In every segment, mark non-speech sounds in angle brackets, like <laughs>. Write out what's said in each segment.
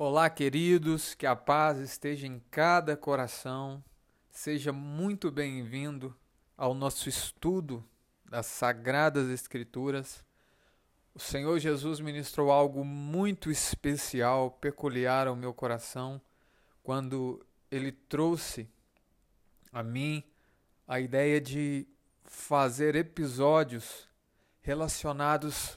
Olá, queridos, que a paz esteja em cada coração. Seja muito bem-vindo ao nosso estudo das Sagradas Escrituras. O Senhor Jesus ministrou algo muito especial, peculiar ao meu coração, quando ele trouxe a mim a ideia de fazer episódios relacionados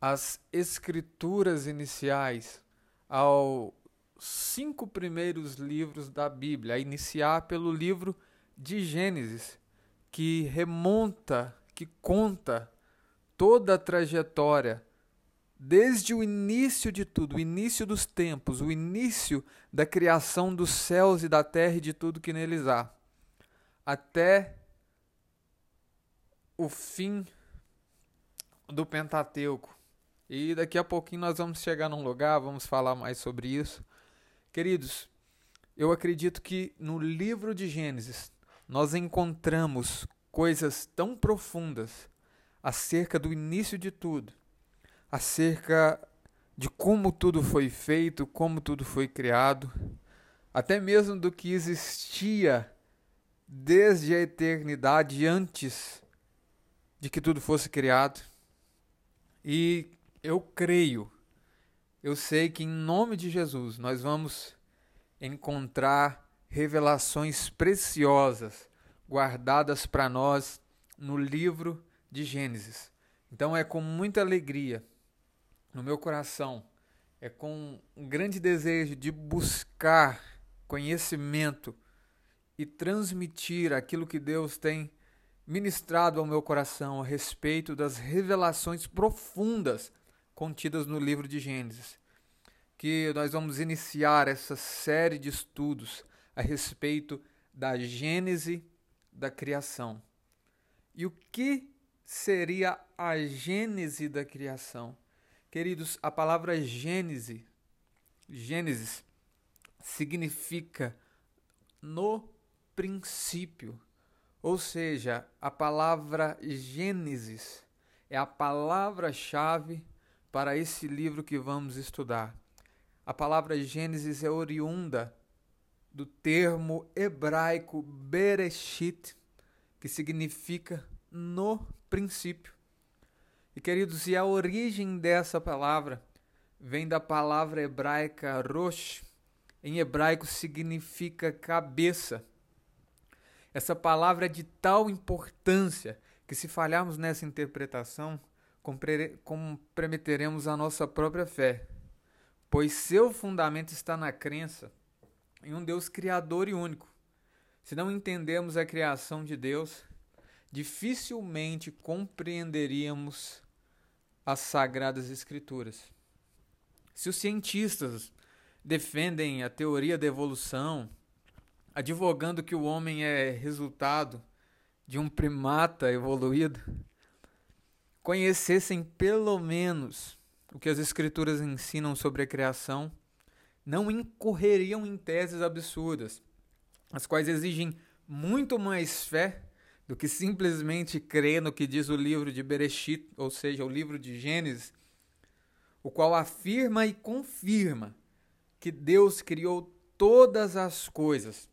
às escrituras iniciais aos cinco primeiros livros da Bíblia, a iniciar pelo livro de Gênesis, que remonta, que conta toda a trajetória desde o início de tudo, o início dos tempos, o início da criação dos céus e da terra e de tudo que neles há, até o fim do Pentateuco, e daqui a pouquinho nós vamos chegar num lugar, vamos falar mais sobre isso. Queridos, eu acredito que no livro de Gênesis nós encontramos coisas tão profundas acerca do início de tudo, acerca de como tudo foi feito, como tudo foi criado, até mesmo do que existia desde a eternidade antes de que tudo fosse criado. E eu creio, eu sei que em nome de Jesus nós vamos encontrar revelações preciosas guardadas para nós no livro de Gênesis. Então é com muita alegria no meu coração, é com um grande desejo de buscar conhecimento e transmitir aquilo que Deus tem ministrado ao meu coração a respeito das revelações profundas contidas no livro de Gênesis, que nós vamos iniciar essa série de estudos a respeito da Gênese da criação. E o que seria a Gênese da criação? Queridos, a palavra Gênese, Gênesis, significa no princípio. Ou seja, a palavra Gênesis é a palavra-chave para esse livro que vamos estudar. A palavra Gênesis é oriunda do termo hebraico Bereshit, que significa no princípio. E queridos, e a origem dessa palavra vem da palavra hebraica rosh, em hebraico significa cabeça. Essa palavra é de tal importância que, se falharmos nessa interpretação, comprometeremos a nossa própria fé, pois seu fundamento está na crença em um Deus criador e único. Se não entendemos a criação de Deus, dificilmente compreenderíamos as sagradas escrituras. Se os cientistas defendem a teoria da evolução, advogando que o homem é resultado de um primata evoluído, conhecessem pelo menos o que as Escrituras ensinam sobre a criação, não incorreriam em teses absurdas, as quais exigem muito mais fé do que simplesmente crer no que diz o livro de Bereshit, ou seja, o livro de Gênesis, o qual afirma e confirma que Deus criou todas as coisas.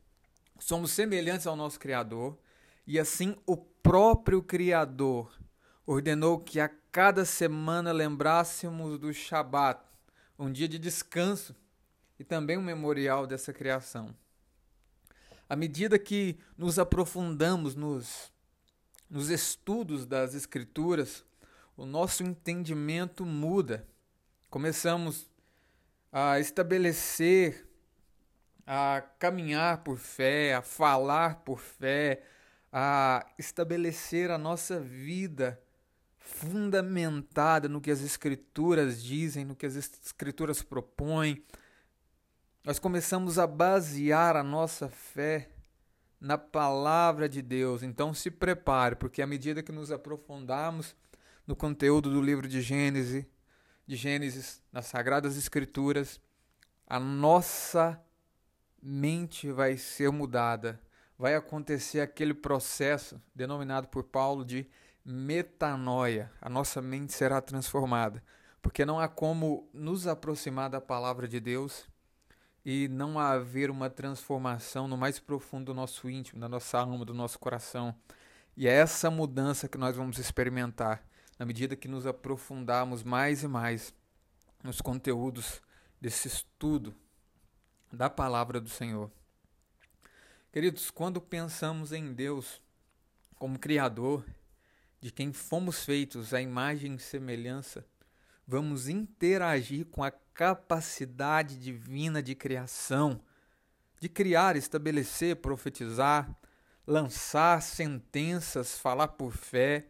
Somos semelhantes ao nosso Criador e assim o próprio Criador ordenou que a cada semana lembrássemos do Shabat, um dia de descanso e também um memorial dessa criação. À medida que nos aprofundamos nos, nos estudos das Escrituras, o nosso entendimento muda. Começamos a estabelecer, a caminhar por fé, a falar por fé, a estabelecer a nossa vida fundamentada no que as Escrituras dizem, no que as Escrituras propõem. Nós começamos a basear a nossa fé na palavra de Deus. Então se prepare, porque à medida que nos aprofundarmos no conteúdo do livro de Gênesis, de Gênesis, nas sagradas escrituras, a nossa mente vai ser mudada. Vai acontecer aquele processo denominado por Paulo de metanoia. A nossa mente será transformada. porque não há como nos aproximar da palavra de Deus e não haver uma transformação no mais profundo do nosso íntimo, da nossa alma, do nosso coração. E é essa mudança que nós vamos experimentar na medida que nos aprofundarmos mais e mais nos conteúdos desse estudo da palavra do Senhor. Queridos, quando pensamos em Deus como Criador, de quem fomos feitos à imagem e semelhança, vamos interagir com a capacidade divina de criação, de criar, estabelecer, profetizar, lançar sentenças, falar por fé,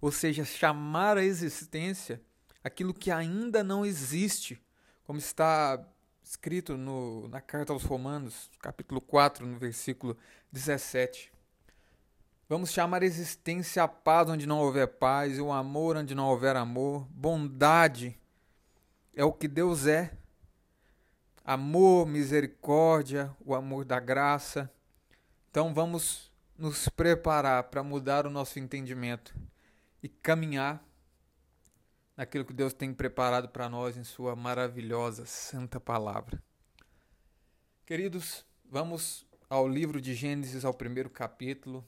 ou seja, chamar à existência aquilo que ainda não existe, como está escrito no, na carta aos Romanos, capítulo 4, no versículo 17. Vamos chamar existência a paz onde não houver paz, e o amor onde não houver amor. Bondade é o que Deus é. Amor, misericórdia, o amor da graça. Então vamos nos preparar para mudar o nosso entendimento e caminhar naquilo que Deus tem preparado para nós em Sua maravilhosa, santa palavra. Queridos, vamos ao livro de Gênesis, ao primeiro capítulo.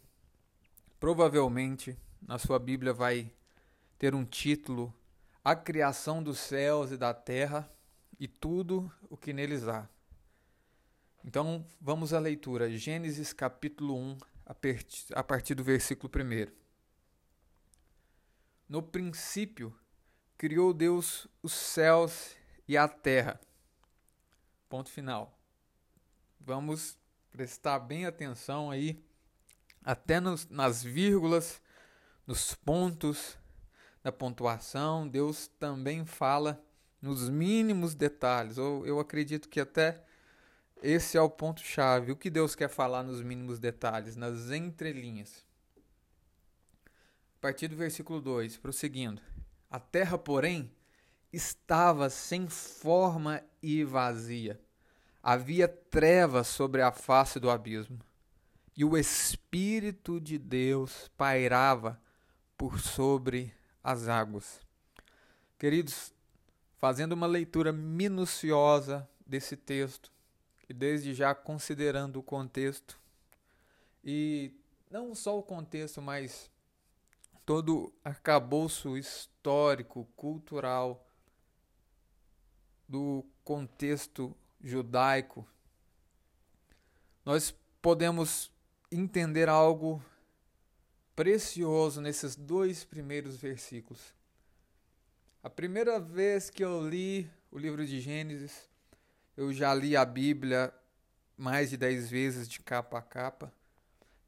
Provavelmente na sua Bíblia vai ter um título: A Criação dos Céus e da Terra e tudo o que neles há. Então vamos à leitura, Gênesis capítulo 1, a partir do versículo 1. No princípio, criou Deus os céus e a terra. Ponto final. Vamos prestar bem atenção aí até nos, nas vírgulas, nos pontos da pontuação, Deus também fala nos mínimos detalhes. Ou eu acredito que até esse é o ponto chave. O que Deus quer falar nos mínimos detalhes, nas entrelinhas. A partir do versículo 2, prosseguindo. A terra, porém, estava sem forma e vazia. Havia trevas sobre a face do abismo e o Espírito de Deus pairava por sobre as águas. Queridos, fazendo uma leitura minuciosa desse texto, e desde já considerando o contexto, e não só o contexto, mas todo arcabouço histórico, cultural do contexto judaico, nós podemos entender algo precioso nesses dois primeiros versículos. A primeira vez que eu li o livro de Gênesis, eu já li a Bíblia mais de dez vezes de capa a capa,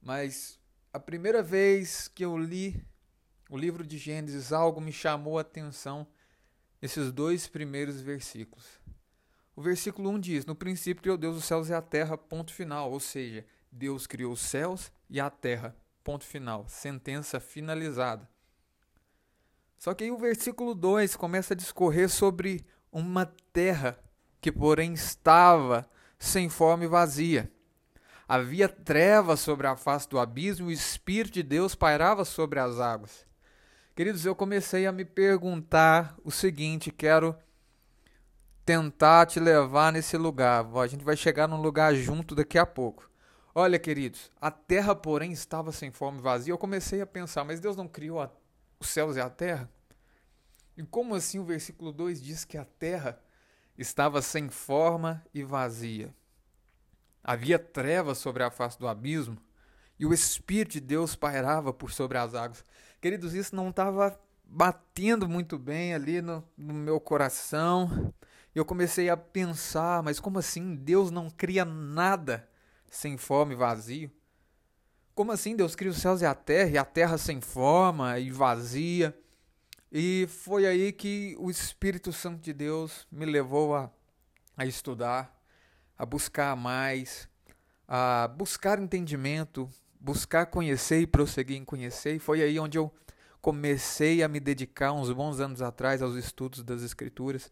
mas a primeira vez que eu li o livro de Gênesis, algo me chamou a atenção nesses dois primeiros versículos. O versículo 1 diz: No princípio criou Deus os céus e a terra, ponto final. Ou seja, Deus criou os céus e a terra. Ponto final. Sentença finalizada. Só que aí o versículo 2 começa a discorrer sobre uma terra que, porém, estava sem forma e vazia. Havia trevas sobre a face do abismo e o Espírito de Deus pairava sobre as águas. Queridos, eu comecei a me perguntar o seguinte: quero tentar te levar nesse lugar. A gente vai chegar num lugar junto daqui a pouco. Olha, queridos, a terra, porém, estava sem forma e vazia. Eu comecei a pensar, mas Deus não criou a, os céus e a terra? E como assim o versículo 2 diz que a terra estava sem forma e vazia? Havia trevas sobre a face do abismo e o Espírito de Deus pairava por sobre as águas. Queridos, isso não estava batendo muito bem ali no, no meu coração. Eu comecei a pensar, mas como assim? Deus não cria nada sem forma e vazio? Como assim Deus cria os céus e a terra, e a terra sem forma e vazia? E foi aí que o Espírito Santo de Deus me levou a, a estudar, a buscar mais, a buscar entendimento, buscar conhecer e prosseguir em conhecer. E foi aí onde eu comecei a me dedicar, uns bons anos atrás, aos estudos das Escrituras,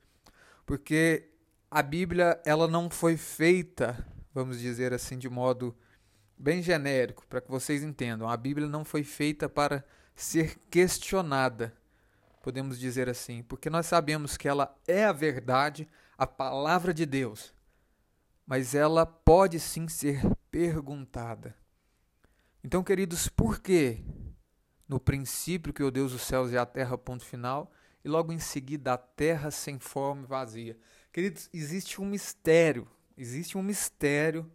porque a Bíblia ela não foi feita vamos dizer assim, de modo bem genérico, para que vocês entendam. A Bíblia não foi feita para ser questionada, podemos dizer assim, porque nós sabemos que ela é a verdade, a palavra de Deus, mas ela pode sim ser perguntada. Então, queridos, por que no princípio que o Deus dos céus e a terra, ponto final, e logo em seguida a terra sem forma e vazia? Queridos, existe um mistério, existe um mistério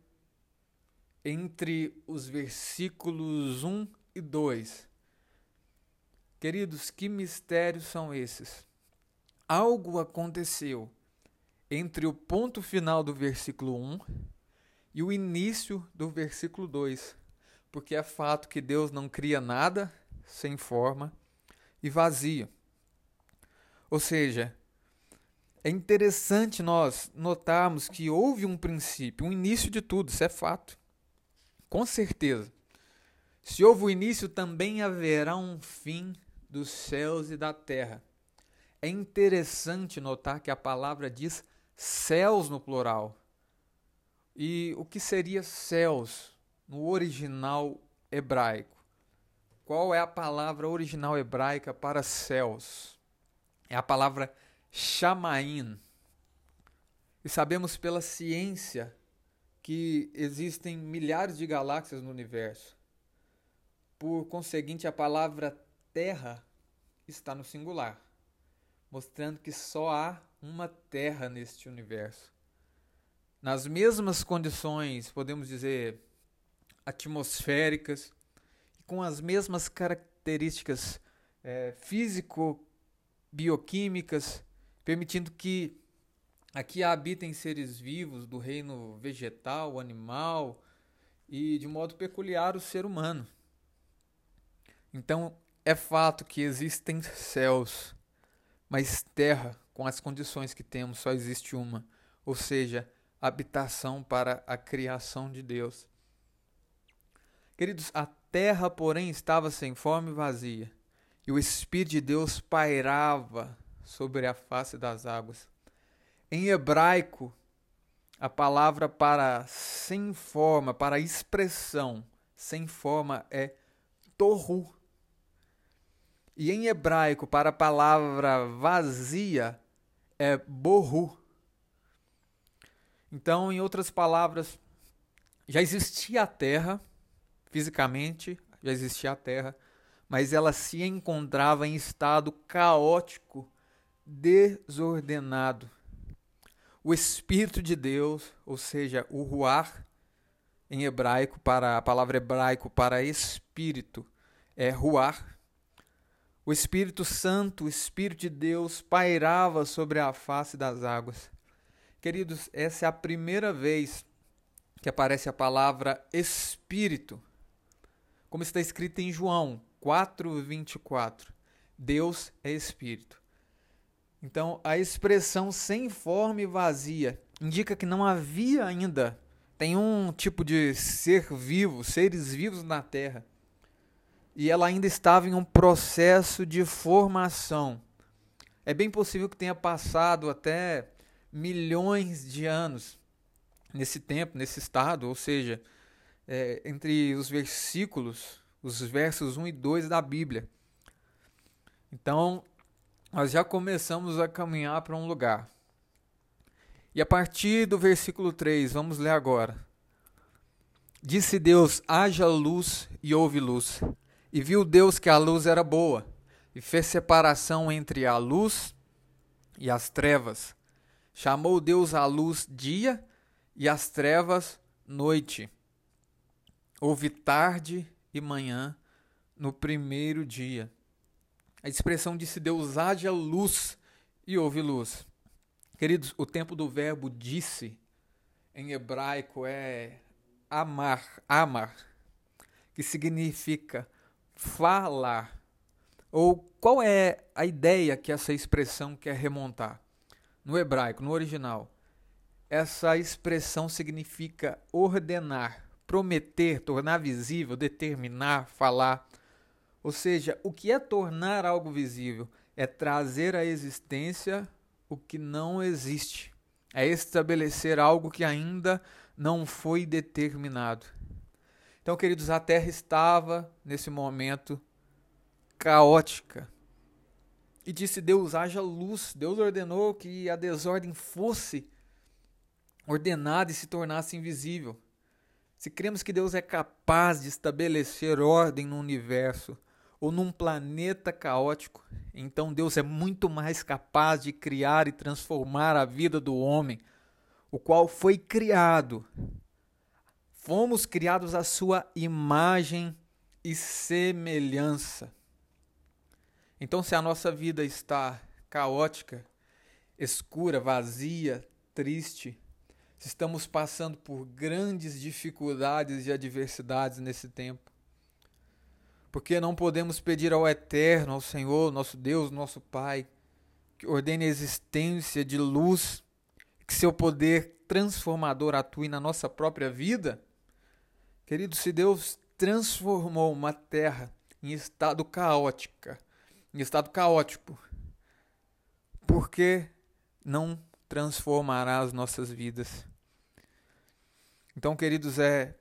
entre os versículos 1 e 2 Queridos, que mistérios são esses? Algo aconteceu entre o ponto final do versículo 1 e o início do versículo 2, porque é fato que Deus não cria nada sem forma e vazio. Ou seja, é interessante nós notarmos que houve um princípio, um início de tudo, isso é fato. Com certeza. Se houve o início, também haverá um fim dos céus e da terra. É interessante notar que a palavra diz céus no plural. E o que seria céus no original hebraico? Qual é a palavra original hebraica para céus? É a palavra chamaim. E sabemos pela ciência que existem milhares de galáxias no universo. Por conseguinte, a palavra terra está no singular, mostrando que só há uma terra neste universo. Nas mesmas condições, podemos dizer, atmosféricas, com as mesmas características é, físico-bioquímicas, permitindo que aqui habitem seres vivos do reino vegetal, animal e, de modo peculiar, o ser humano. Então, é fato que existem céus, mas terra, com as condições que temos, só existe uma, ou seja, habitação para a criação de Deus. Queridos, a terra, porém, estava sem forma e vazia, e o Espírito de Deus pairava sobre a face das águas. Em hebraico, a palavra para sem forma, para expressão sem forma é torru. E em hebraico, para a palavra vazia, é borru. Então, em outras palavras, já existia a terra, fisicamente, já existia a terra, mas ela se encontrava em estado caótico, desordenado. O Espírito de Deus, ou seja, o ruar, em hebraico, para a palavra hebraico para espírito, é ruar o Espírito Santo, o Espírito de Deus, pairava sobre a face das águas. Queridos, essa é a primeira vez que aparece a palavra Espírito, como está escrito em João 4:24. Deus é Espírito. Então, a expressão sem forma e vazia indica que não havia ainda nenhum tipo de ser vivo, seres vivos na terra e ela ainda estava em um processo de formação. É bem possível que tenha passado até milhões de anos nesse tempo, nesse estado, ou seja, é, entre os versículos, os versos 1 e 2 da Bíblia. Então, nós já começamos a caminhar para um lugar. E a partir do versículo 3, vamos ler agora. Disse Deus: haja luz e houve luz. E viu Deus que a luz era boa, e fez separação entre a luz e as trevas. Chamou Deus a luz dia e as trevas noite. Houve tarde e manhã no primeiro dia. A expressão disse Deus haja luz e houve luz. Queridos, o tempo do verbo disse em hebraico é amar, amar, que significa falar? Ou qual é a ideia que essa expressão quer remontar? No hebraico, no original, essa expressão significa ordenar, prometer, tornar visível, determinar, falar. Ou seja, o que é tornar algo visível? É trazer à existência o que não existe. É estabelecer algo que ainda não foi determinado. Então, queridos, a terra estava nesse momento caótica. E disse Deus: haja luz. Deus ordenou que a desordem fosse ordenada e se tornasse invisível. Se cremos que Deus é capaz de estabelecer ordem no universo ou num planeta caótico, então Deus é muito mais capaz de criar e transformar a vida do homem, o qual foi criado. Fomos criados à sua imagem e semelhança. Então, se a nossa vida está caótica, escura, vazia, triste, se estamos passando por grandes dificuldades e adversidades nesse tempo, porque não podemos pedir ao Eterno, ao Senhor, nosso Deus, nosso Pai, que ordene a existência de luz, que seu poder transformador atue na nossa própria vida? Querido, se Deus transformou uma terra em estado caótica, em estado caótico, por que não transformará as nossas vidas? Então, queridos, é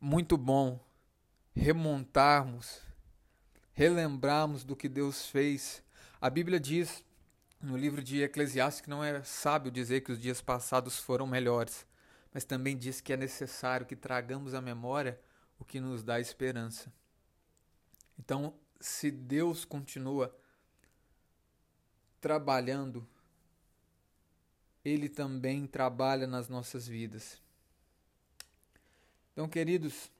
muito bom remontarmos, relembrarmos do que Deus fez. A Bíblia diz no livro de Eclesiastes que não é sábio dizer que os dias passados foram melhores, mas também diz que é necessário que tragamos à memória o que nos dá esperança. Então, se Deus continua trabalhando, Ele também trabalha nas nossas vidas. Então, queridos,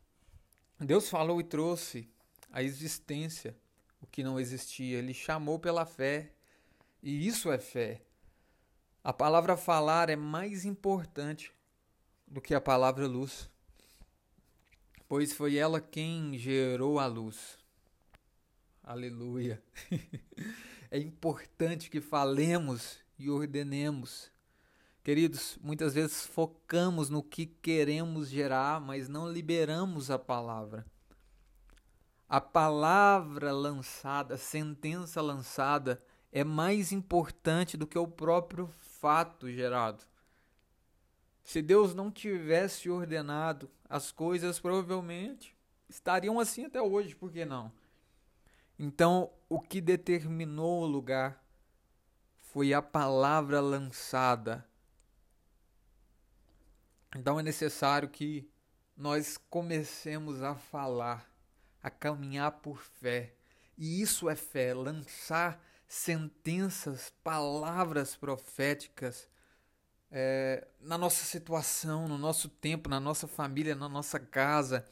Deus falou e trouxe a existência o que não existia. Ele chamou pela fé. E isso é fé. A palavra falar é mais importante do que a palavra luz, pois foi ela quem gerou a luz. Aleluia. <laughs> é importante que falemos e ordenemos. Queridos, muitas vezes focamos no que queremos gerar, mas não liberamos a palavra. A palavra lançada, a sentença lançada, é mais importante do que o próprio fato gerado. Se Deus não tivesse ordenado, as coisas provavelmente estariam assim até hoje, por que não? Então, o que determinou o lugar foi a palavra lançada então é necessário que nós comecemos a falar, a caminhar por fé. E isso é fé, lançar sentenças, palavras proféticas é, na nossa situação, no nosso tempo, na nossa família, na nossa casa.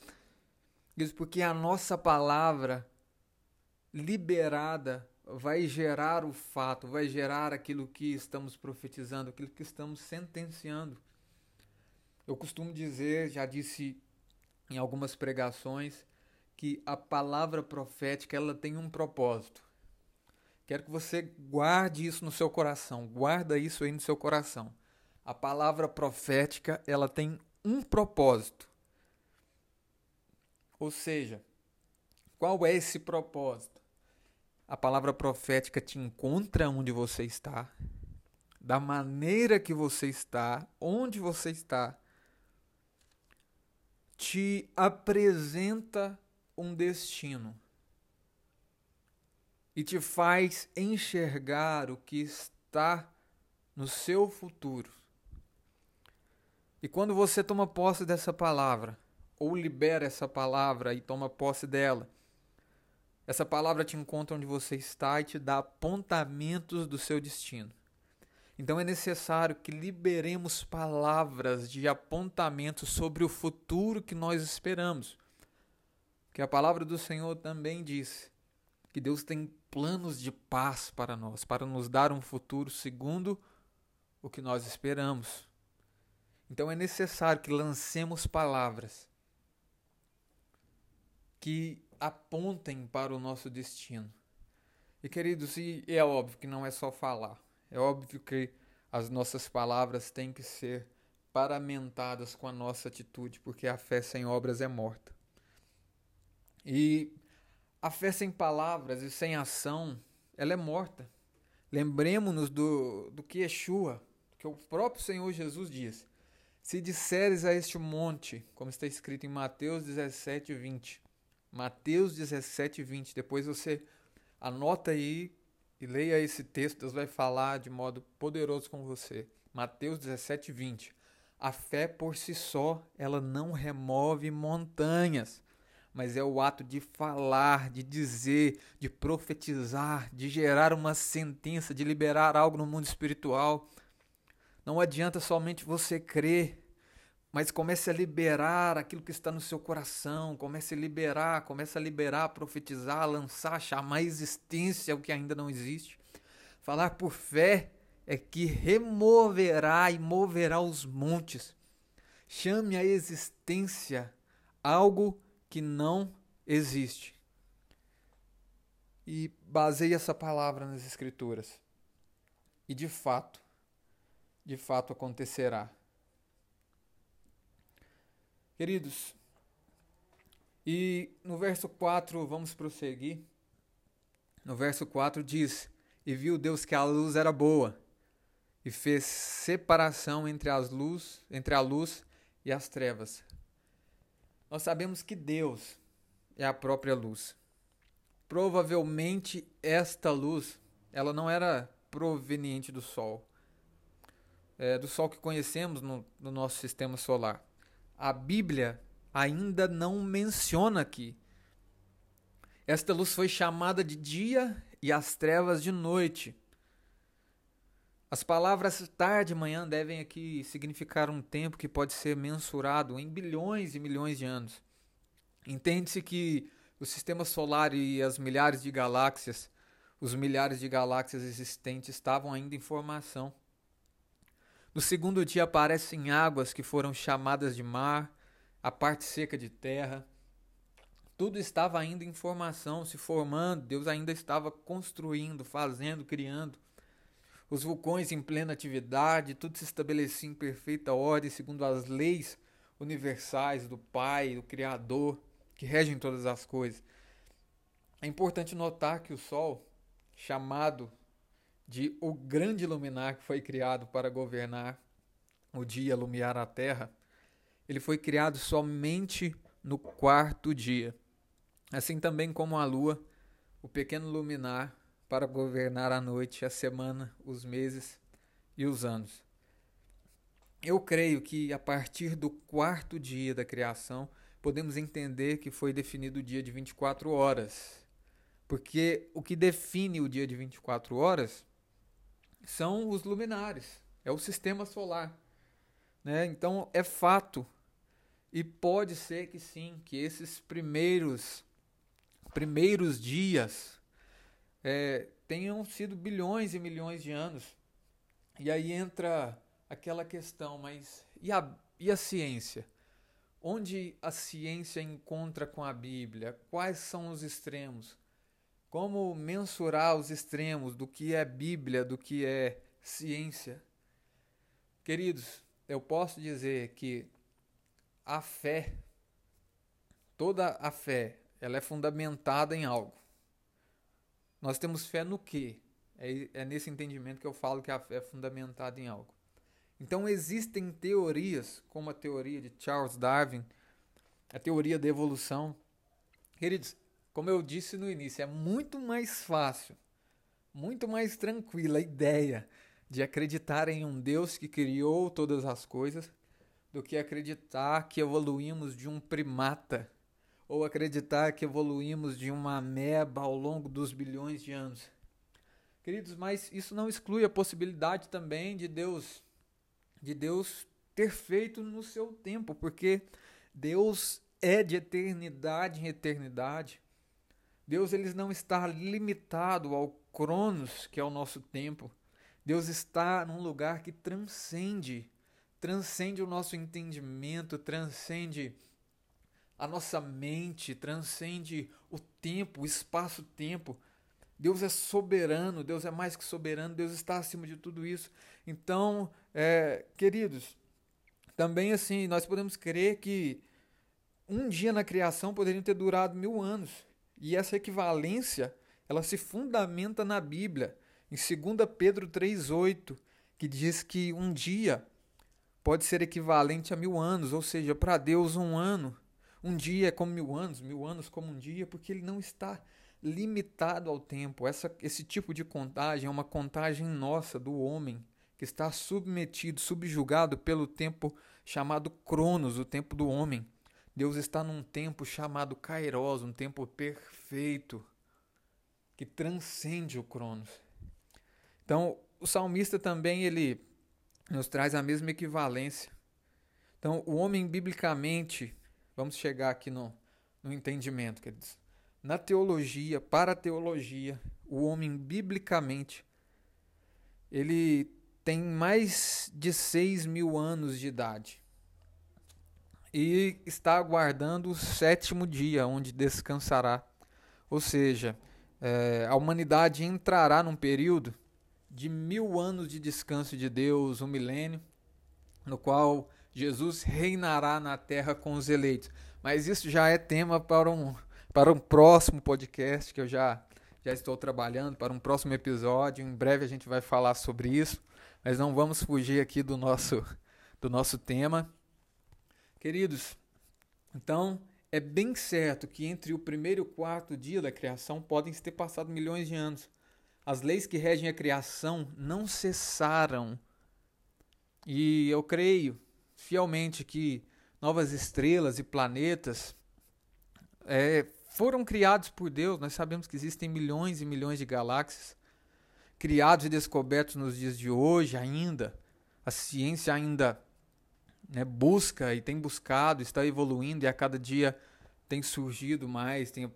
Isso porque a nossa palavra liberada vai gerar o fato, vai gerar aquilo que estamos profetizando, aquilo que estamos sentenciando. Eu costumo dizer, já disse em algumas pregações, que a palavra profética ela tem um propósito. Quero que você guarde isso no seu coração, guarda isso aí no seu coração. A palavra profética ela tem um propósito. Ou seja, qual é esse propósito? A palavra profética te encontra onde você está, da maneira que você está, onde você está, te apresenta um destino e te faz enxergar o que está no seu futuro. E quando você toma posse dessa palavra, ou libera essa palavra e toma posse dela, essa palavra te encontra onde você está e te dá apontamentos do seu destino. Então é necessário que liberemos palavras de apontamento sobre o futuro que nós esperamos. Que a palavra do Senhor também diz que Deus tem planos de paz para nós, para nos dar um futuro segundo o que nós esperamos. Então é necessário que lancemos palavras que apontem para o nosso destino. E queridos, e é óbvio que não é só falar. É óbvio que as nossas palavras têm que ser paramentadas com a nossa atitude, porque a fé sem obras é morta. E a fé sem palavras e sem ação, ela é morta. Lembremos-nos do, do que Yeshua, que o próprio Senhor Jesus diz. Se disseres a este monte, como está escrito em Mateus 17, 20. Mateus 17, 20. Depois você anota aí e leia esse texto, Deus vai falar de modo poderoso com você. Mateus 17, 20. A fé por si só, ela não remove montanhas, mas é o ato de falar, de dizer, de profetizar, de gerar uma sentença, de liberar algo no mundo espiritual. Não adianta somente você crer, mas comece a liberar aquilo que está no seu coração, comece a liberar, comece a liberar, profetizar, lançar, chamar a existência o que ainda não existe. Falar por fé é que removerá e moverá os montes. Chame a existência algo que não existe. E baseie essa palavra nas escrituras. E de fato, de fato acontecerá. Queridos, e no verso 4, vamos prosseguir. No verso 4 diz: E viu Deus que a luz era boa, e fez separação entre as luz, entre a luz e as trevas. Nós sabemos que Deus é a própria luz. Provavelmente esta luz, ela não era proveniente do sol, é, do sol que conhecemos no, no nosso sistema solar a Bíblia ainda não menciona aqui. Esta luz foi chamada de dia e as trevas de noite. As palavras tarde e manhã devem aqui significar um tempo que pode ser mensurado em bilhões e milhões de anos. Entende-se que o sistema solar e as milhares de galáxias, os milhares de galáxias existentes estavam ainda em formação. No segundo dia aparecem águas que foram chamadas de mar, a parte seca de terra. Tudo estava ainda em formação, se formando, Deus ainda estava construindo, fazendo, criando. Os vulcões em plena atividade, tudo se estabelecia em perfeita ordem, segundo as leis universais do Pai, do Criador, que regem todas as coisas. É importante notar que o Sol, chamado de o grande luminar que foi criado para governar o dia, iluminar a terra, ele foi criado somente no quarto dia. Assim também como a lua, o pequeno luminar para governar a noite, a semana, os meses e os anos. Eu creio que a partir do quarto dia da criação, podemos entender que foi definido o dia de 24 horas. Porque o que define o dia de 24 horas são os luminares, é o sistema solar. Né? Então é fato. E pode ser que sim, que esses primeiros primeiros dias é, tenham sido bilhões e milhões de anos. E aí entra aquela questão, mas e a, e a ciência? Onde a ciência encontra com a Bíblia? Quais são os extremos? Como mensurar os extremos do que é Bíblia, do que é ciência? Queridos, eu posso dizer que a fé, toda a fé, ela é fundamentada em algo. Nós temos fé no quê? É, é nesse entendimento que eu falo que a fé é fundamentada em algo. Então existem teorias, como a teoria de Charles Darwin, a teoria da evolução. Queridos, como eu disse no início, é muito mais fácil, muito mais tranquila a ideia de acreditar em um Deus que criou todas as coisas do que acreditar que evoluímos de um primata ou acreditar que evoluímos de uma ameba ao longo dos bilhões de anos. Queridos, mas isso não exclui a possibilidade também de Deus de Deus ter feito no seu tempo, porque Deus é de eternidade em eternidade. Deus ele não está limitado ao Cronos, que é o nosso tempo. Deus está num lugar que transcende, transcende o nosso entendimento, transcende a nossa mente, transcende o tempo, o espaço-tempo. Deus é soberano, Deus é mais que soberano, Deus está acima de tudo isso. Então, é, queridos, também assim, nós podemos crer que um dia na criação poderia ter durado mil anos. E essa equivalência, ela se fundamenta na Bíblia, em 2 Pedro 3,8, que diz que um dia pode ser equivalente a mil anos, ou seja, para Deus um ano. Um dia é como mil anos, mil anos como um dia, porque ele não está limitado ao tempo. Essa, esse tipo de contagem é uma contagem nossa do homem que está submetido, subjugado pelo tempo chamado Cronos, o tempo do homem. Deus está num tempo chamado Kairos, um tempo perfeito que transcende o Cronos. Então, o salmista também ele nos traz a mesma equivalência. Então, o homem biblicamente, vamos chegar aqui no, no entendimento, queridos. Na teologia, para a teologia, o homem biblicamente, ele tem mais de 6 mil anos de idade e está aguardando o sétimo dia, onde descansará. Ou seja, é, a humanidade entrará num período de mil anos de descanso de Deus, um milênio, no qual Jesus reinará na terra com os eleitos. Mas isso já é tema para um, para um próximo podcast que eu já, já estou trabalhando, para um próximo episódio. Em breve a gente vai falar sobre isso, mas não vamos fugir aqui do nosso, do nosso tema. Queridos, então é bem certo que entre o primeiro e o quarto dia da criação podem ter passado milhões de anos. As leis que regem a criação não cessaram. E eu creio fielmente que novas estrelas e planetas é, foram criados por Deus. Nós sabemos que existem milhões e milhões de galáxias criados e descobertos nos dias de hoje ainda. A ciência ainda né, busca e tem buscado, está evoluindo e a cada dia tem surgido mais, tem,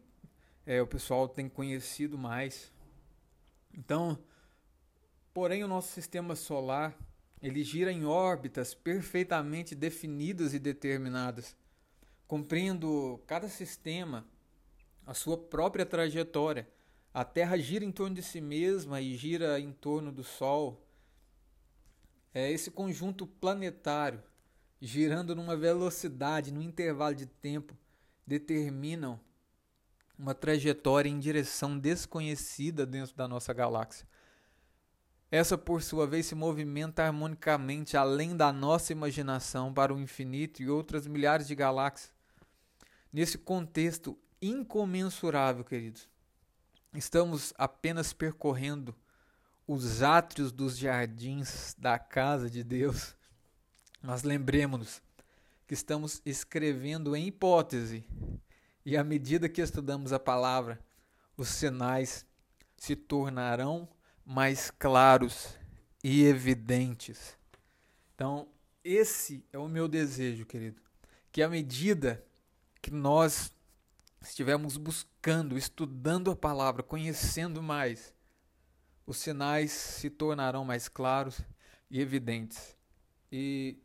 é, o pessoal tem conhecido mais. Então, porém, o nosso sistema solar ele gira em órbitas perfeitamente definidas e determinadas, cumprindo cada sistema a sua própria trajetória. A Terra gira em torno de si mesma e gira em torno do Sol. É esse conjunto planetário girando numa velocidade, num intervalo de tempo, determinam uma trajetória em direção desconhecida dentro da nossa galáxia. Essa, por sua vez, se movimenta harmonicamente além da nossa imaginação para o infinito e outras milhares de galáxias. Nesse contexto incomensurável, queridos, estamos apenas percorrendo os átrios dos jardins da casa de Deus mas lembremos-nos que estamos escrevendo em hipótese, e à medida que estudamos a palavra, os sinais se tornarão mais claros e evidentes. Então, esse é o meu desejo, querido, que à medida que nós estivermos buscando, estudando a palavra, conhecendo mais, os sinais se tornarão mais claros e evidentes. E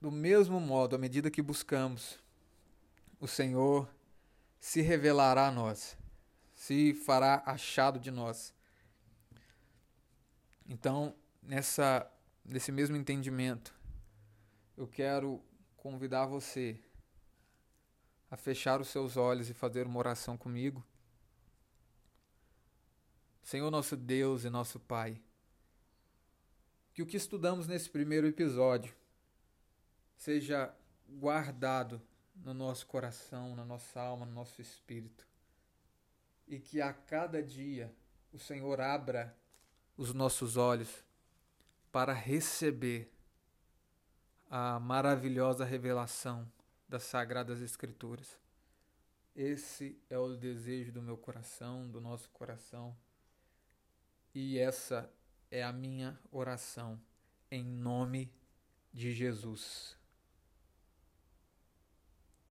do mesmo modo, à medida que buscamos, o Senhor se revelará a nós, se fará achado de nós. Então, nessa nesse mesmo entendimento, eu quero convidar você a fechar os seus olhos e fazer uma oração comigo. Senhor nosso Deus e nosso Pai, que o que estudamos nesse primeiro episódio seja guardado no nosso coração, na nossa alma, no nosso espírito. E que a cada dia o Senhor abra os nossos olhos para receber a maravilhosa revelação das Sagradas Escrituras. Esse é o desejo do meu coração, do nosso coração. E essa é a minha oração, em nome de Jesus.